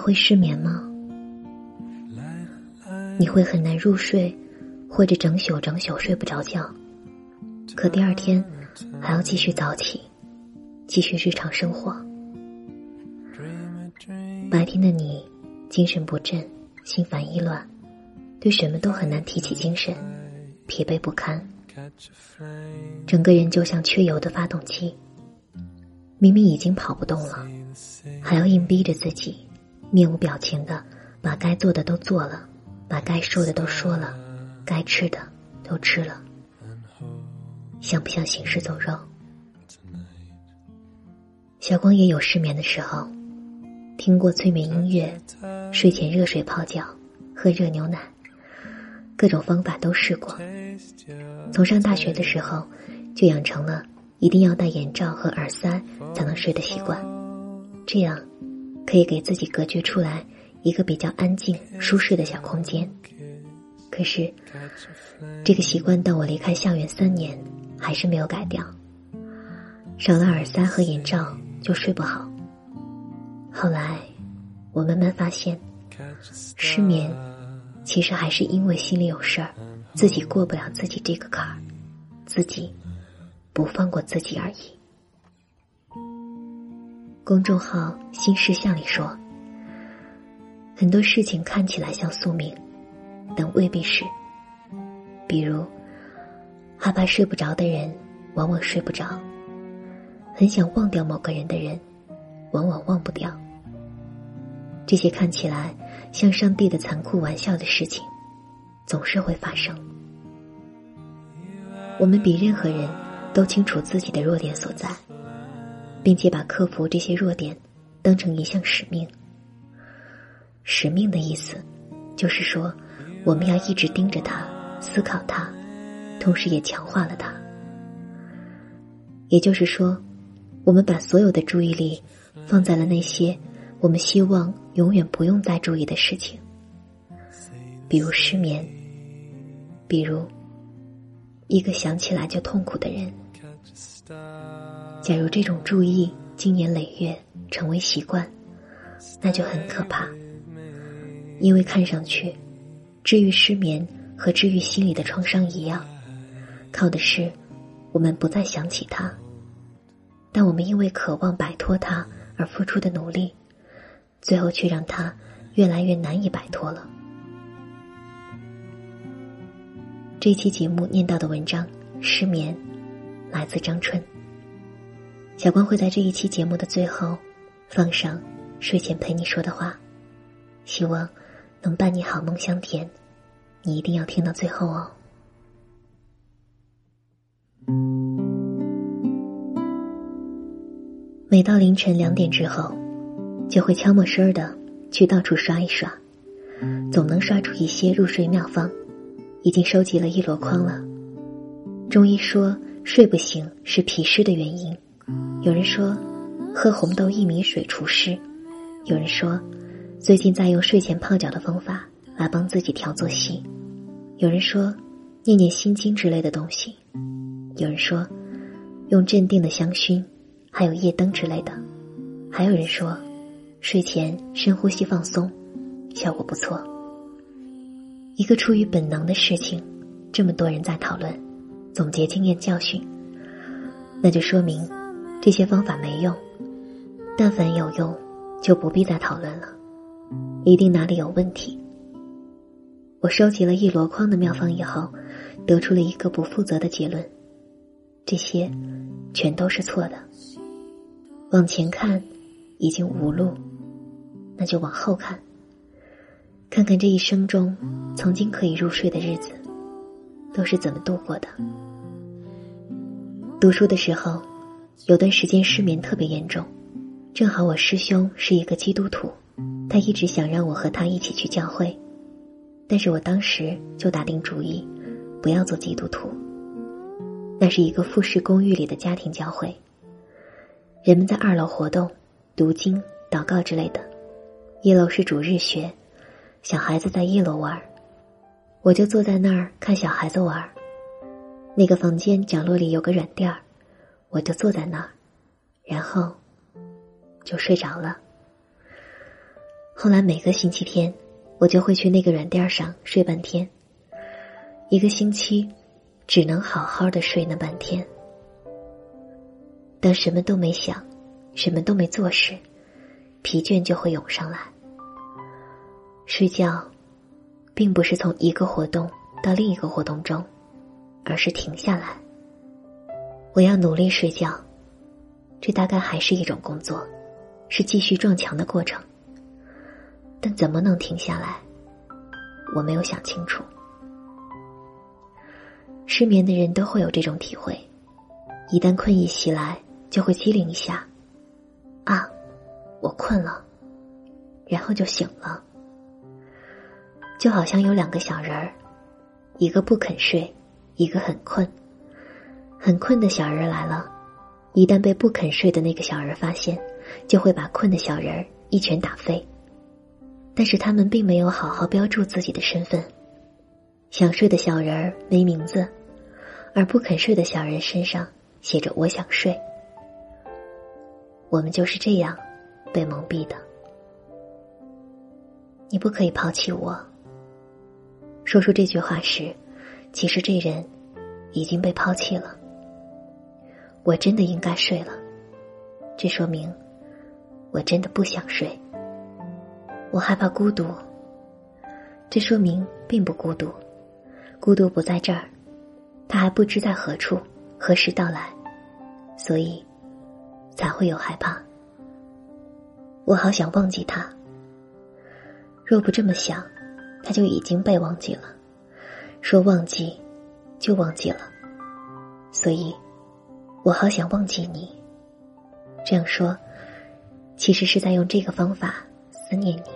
会失眠吗？你会很难入睡，或者整宿整宿睡不着觉，可第二天还要继续早起，继续日常生活。白天的你精神不振，心烦意乱，对什么都很难提起精神，疲惫不堪，整个人就像缺油的发动机。明明已经跑不动了，还要硬逼着自己，面无表情的把该做的都做了，把该说的都说了，该吃的都吃了，像不像行尸走肉？小光也有失眠的时候，听过催眠音乐，睡前热水泡脚，喝热牛奶，各种方法都试过。从上大学的时候，就养成了。一定要戴眼罩和耳塞才能睡的习惯，这样可以给自己隔绝出来一个比较安静、舒适的小空间。可是，这个习惯到我离开校园三年还是没有改掉。少了耳塞和眼罩就睡不好。后来，我慢慢发现，失眠其实还是因为心里有事儿，自己过不了自己这个坎儿，自己。不放过自己而已。公众号“新事项”里说，很多事情看起来像宿命，但未必是。比如，害怕睡不着的人，往往睡不着；很想忘掉某个人的人，往往忘不掉。这些看起来像上帝的残酷玩笑的事情，总是会发生。我们比任何人。都清楚自己的弱点所在，并且把克服这些弱点当成一项使命。使命的意思，就是说，我们要一直盯着它，思考它，同时也强化了它。也就是说，我们把所有的注意力放在了那些我们希望永远不用再注意的事情，比如失眠，比如。一个想起来就痛苦的人，假如这种注意经年累月成为习惯，那就很可怕。因为看上去，治愈失眠和治愈心理的创伤一样，靠的是我们不再想起他，但我们因为渴望摆脱他而付出的努力，最后却让他越来越难以摆脱了。这期节目念到的文章《失眠》，来自张春。小光会在这一期节目的最后，放上睡前陪你说的话，希望能伴你好梦香甜。你一定要听到最后哦。每到凌晨两点之后，就会悄没声儿的去到处刷一刷，总能刷出一些入睡妙方。已经收集了一箩筐了。中医说睡不醒是脾湿的原因，有人说喝红豆薏米水除湿，有人说最近在用睡前泡脚的方法来帮自己调作息，有人说念念心经之类的东西，有人说用镇定的香薰，还有夜灯之类的，还有人说睡前深呼吸放松，效果不错。一个出于本能的事情，这么多人在讨论，总结经验教训，那就说明这些方法没用。但凡有用，就不必再讨论了，一定哪里有问题。我收集了一箩筐的妙方以后，得出了一个不负责的结论：这些全都是错的。往前看，已经无路，那就往后看。看看这一生中曾经可以入睡的日子，都是怎么度过的？读书的时候，有段时间失眠特别严重，正好我师兄是一个基督徒，他一直想让我和他一起去教会，但是我当时就打定主意，不要做基督徒。那是一个复式公寓里的家庭教会，人们在二楼活动、读经、祷告之类的，一楼是主日学。小孩子在一楼玩，我就坐在那儿看小孩子玩。那个房间角落里有个软垫儿，我就坐在那儿，然后就睡着了。后来每个星期天，我就会去那个软垫上睡半天。一个星期，只能好好的睡那半天。当什么都没想，什么都没做时，疲倦就会涌上来。睡觉，并不是从一个活动到另一个活动中，而是停下来。我要努力睡觉，这大概还是一种工作，是继续撞墙的过程。但怎么能停下来？我没有想清楚。失眠的人都会有这种体会，一旦困意袭来。就会机灵一下，啊，我困了，然后就醒了。就好像有两个小人儿，一个不肯睡，一个很困。很困的小人来了，一旦被不肯睡的那个小人发现，就会把困的小人一拳打飞。但是他们并没有好好标注自己的身份。想睡的小人儿没名字，而不肯睡的小人身上写着“我想睡”。我们就是这样被蒙蔽的。你不可以抛弃我。说出这句话时，其实这人已经被抛弃了。我真的应该睡了，这说明我真的不想睡。我害怕孤独，这说明并不孤独，孤独不在这儿，他还不知在何处，何时到来，所以。才会有害怕。我好想忘记他。若不这么想，他就已经被忘记了。说忘记，就忘记了。所以，我好想忘记你。这样说，其实是在用这个方法思念你。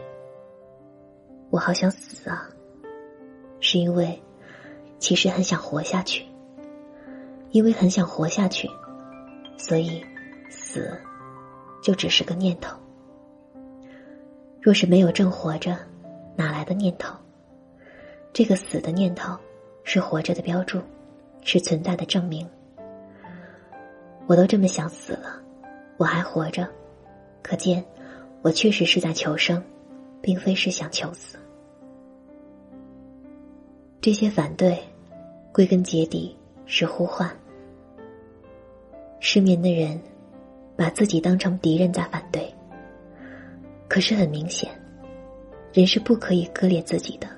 我好想死啊！是因为，其实很想活下去。因为很想活下去，所以。死，就只是个念头。若是没有正活着，哪来的念头？这个死的念头，是活着的标注，是存在的证明。我都这么想死了，我还活着，可见我确实是在求生，并非是想求死。这些反对，归根结底是呼唤。失眠的人。把自己当成敌人在反对，可是很明显，人是不可以割裂自己的，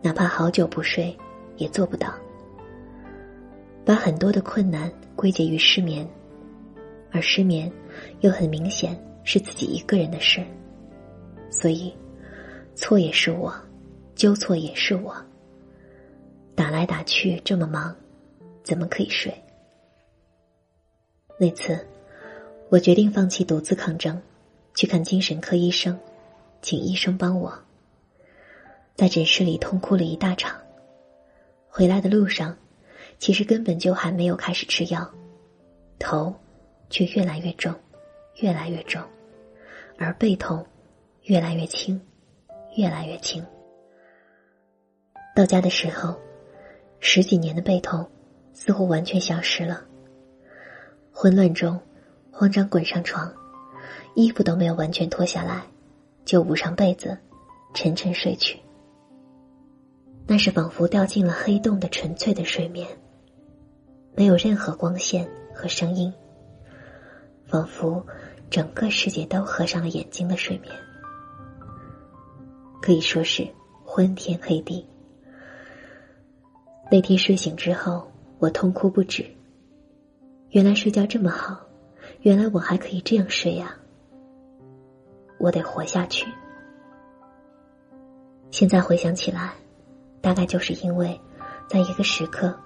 哪怕好久不睡，也做不到。把很多的困难归结于失眠，而失眠又很明显是自己一个人的事，所以错也是我，纠错也是我。打来打去这么忙，怎么可以睡？那次，我决定放弃独自抗争，去看精神科医生，请医生帮我。在诊室里痛哭了一大场。回来的路上，其实根本就还没有开始吃药，头却越来越重，越来越重，而背痛越来越轻，越来越轻。到家的时候，十几年的背痛似乎完全消失了。混乱中，慌张滚上床，衣服都没有完全脱下来，就捂上被子，沉沉睡去。那是仿佛掉进了黑洞的纯粹的睡眠，没有任何光线和声音，仿佛整个世界都合上了眼睛的睡眠，可以说是昏天黑地。那天睡醒之后，我痛哭不止。原来睡觉这么好，原来我还可以这样睡呀！我得活下去。现在回想起来，大概就是因为，在一个时刻，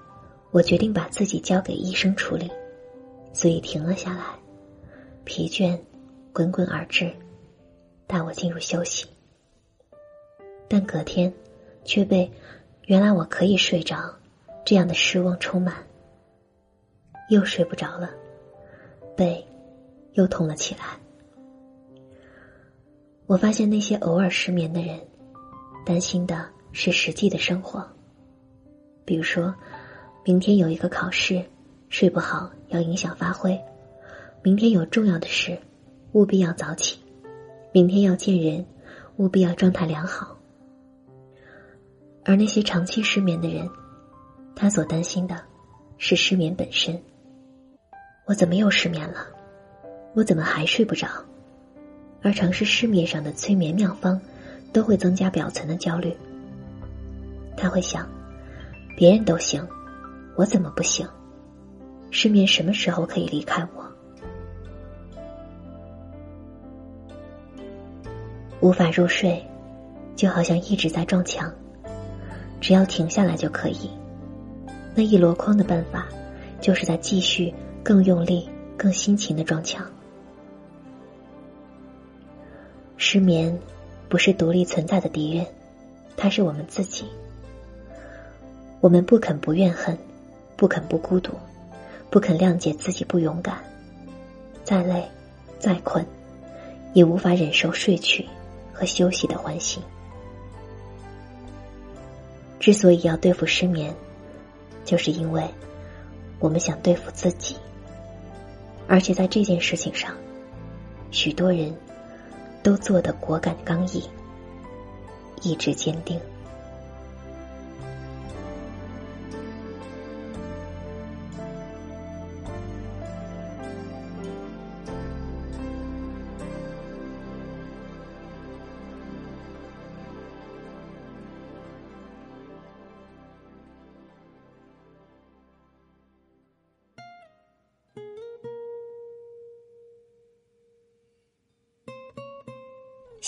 我决定把自己交给医生处理，所以停了下来，疲倦滚滚而至，带我进入休息。但隔天，却被“原来我可以睡着”这样的失望充满。又睡不着了，背又痛了起来。我发现那些偶尔失眠的人，担心的是实际的生活。比如说，明天有一个考试，睡不好要影响发挥；明天有重要的事，务必要早起，明天要见人，务必要状态良好。而那些长期失眠的人，他所担心的是失眠本身。我怎么又失眠了？我怎么还睡不着？而尝试市面上的催眠妙方，都会增加表层的焦虑。他会想：别人都行，我怎么不行？失眠什么时候可以离开我？无法入睡，就好像一直在撞墙，只要停下来就可以。那一箩筐的办法，就是在继续更用力、更辛勤的撞墙。失眠不是独立存在的敌人，它是我们自己。我们不肯不怨恨，不肯不孤独，不肯谅解自己不勇敢，再累，再困，也无法忍受睡去和休息的欢喜。之所以要对付失眠，就是因为我们想对付自己，而且在这件事情上，许多人。都做得果敢刚毅，意志坚定。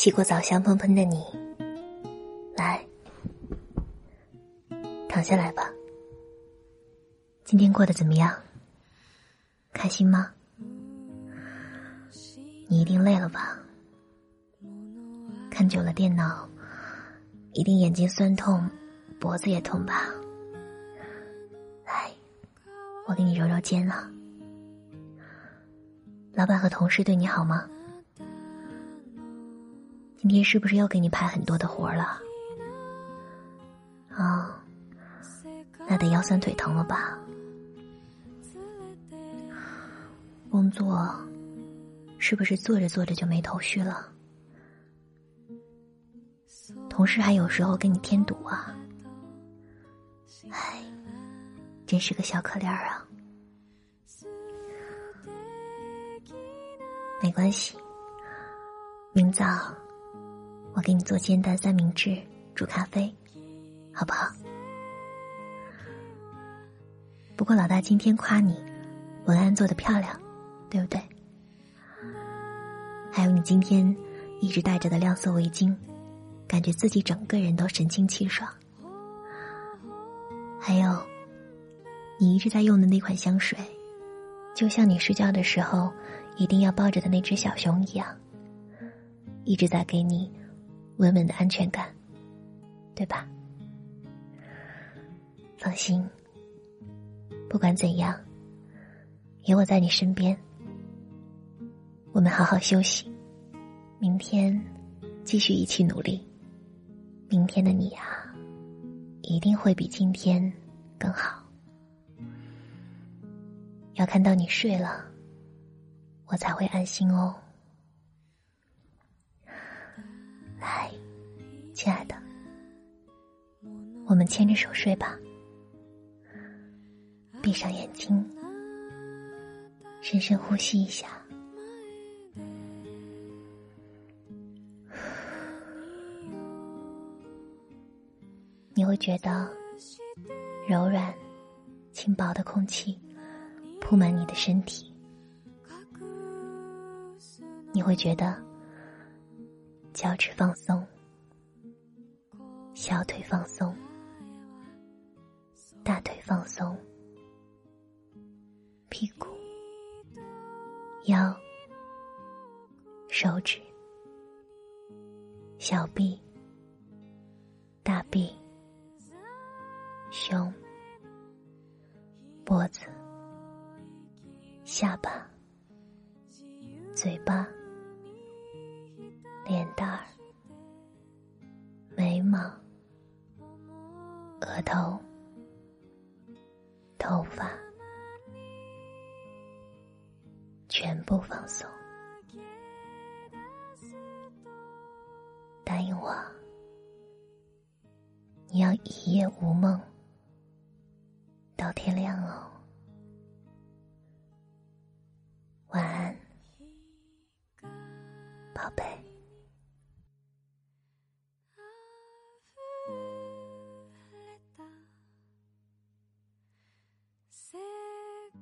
洗过澡香喷喷的你，来，躺下来吧。今天过得怎么样？开心吗？你一定累了吧？看久了电脑，一定眼睛酸痛，脖子也痛吧？来，我给你揉揉肩了。老板和同事对你好吗？今天是不是又给你派很多的活了？啊，那得腰酸腿疼了吧？工作是不是做着做着就没头绪了？同事还有时候给你添堵啊？唉，真是个小可怜儿啊！没关系，明早。我给你做煎蛋三明治，煮咖啡，好不好？不过老大今天夸你，文案做的漂亮，对不对？还有你今天一直戴着的亮色围巾，感觉自己整个人都神清气爽。还有，你一直在用的那款香水，就像你睡觉的时候一定要抱着的那只小熊一样，一直在给你。稳稳的安全感，对吧？放心，不管怎样，有我在你身边。我们好好休息，明天继续一起努力。明天的你啊，一定会比今天更好。要看到你睡了，我才会安心哦。亲爱的，我们牵着手睡吧。闭上眼睛，深深呼吸一下，你会觉得柔软、轻薄的空气铺满你的身体，你会觉得。脚趾放松，小腿放松，大腿放松，屁股、腰、手指、小臂、大臂、胸、脖子、下巴、嘴巴。脸蛋儿、眉毛、额头、头发，全部放松。答应我，你要一夜无梦到天亮哦。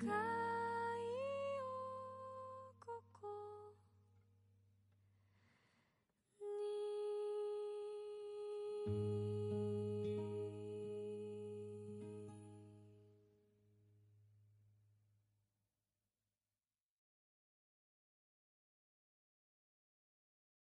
你。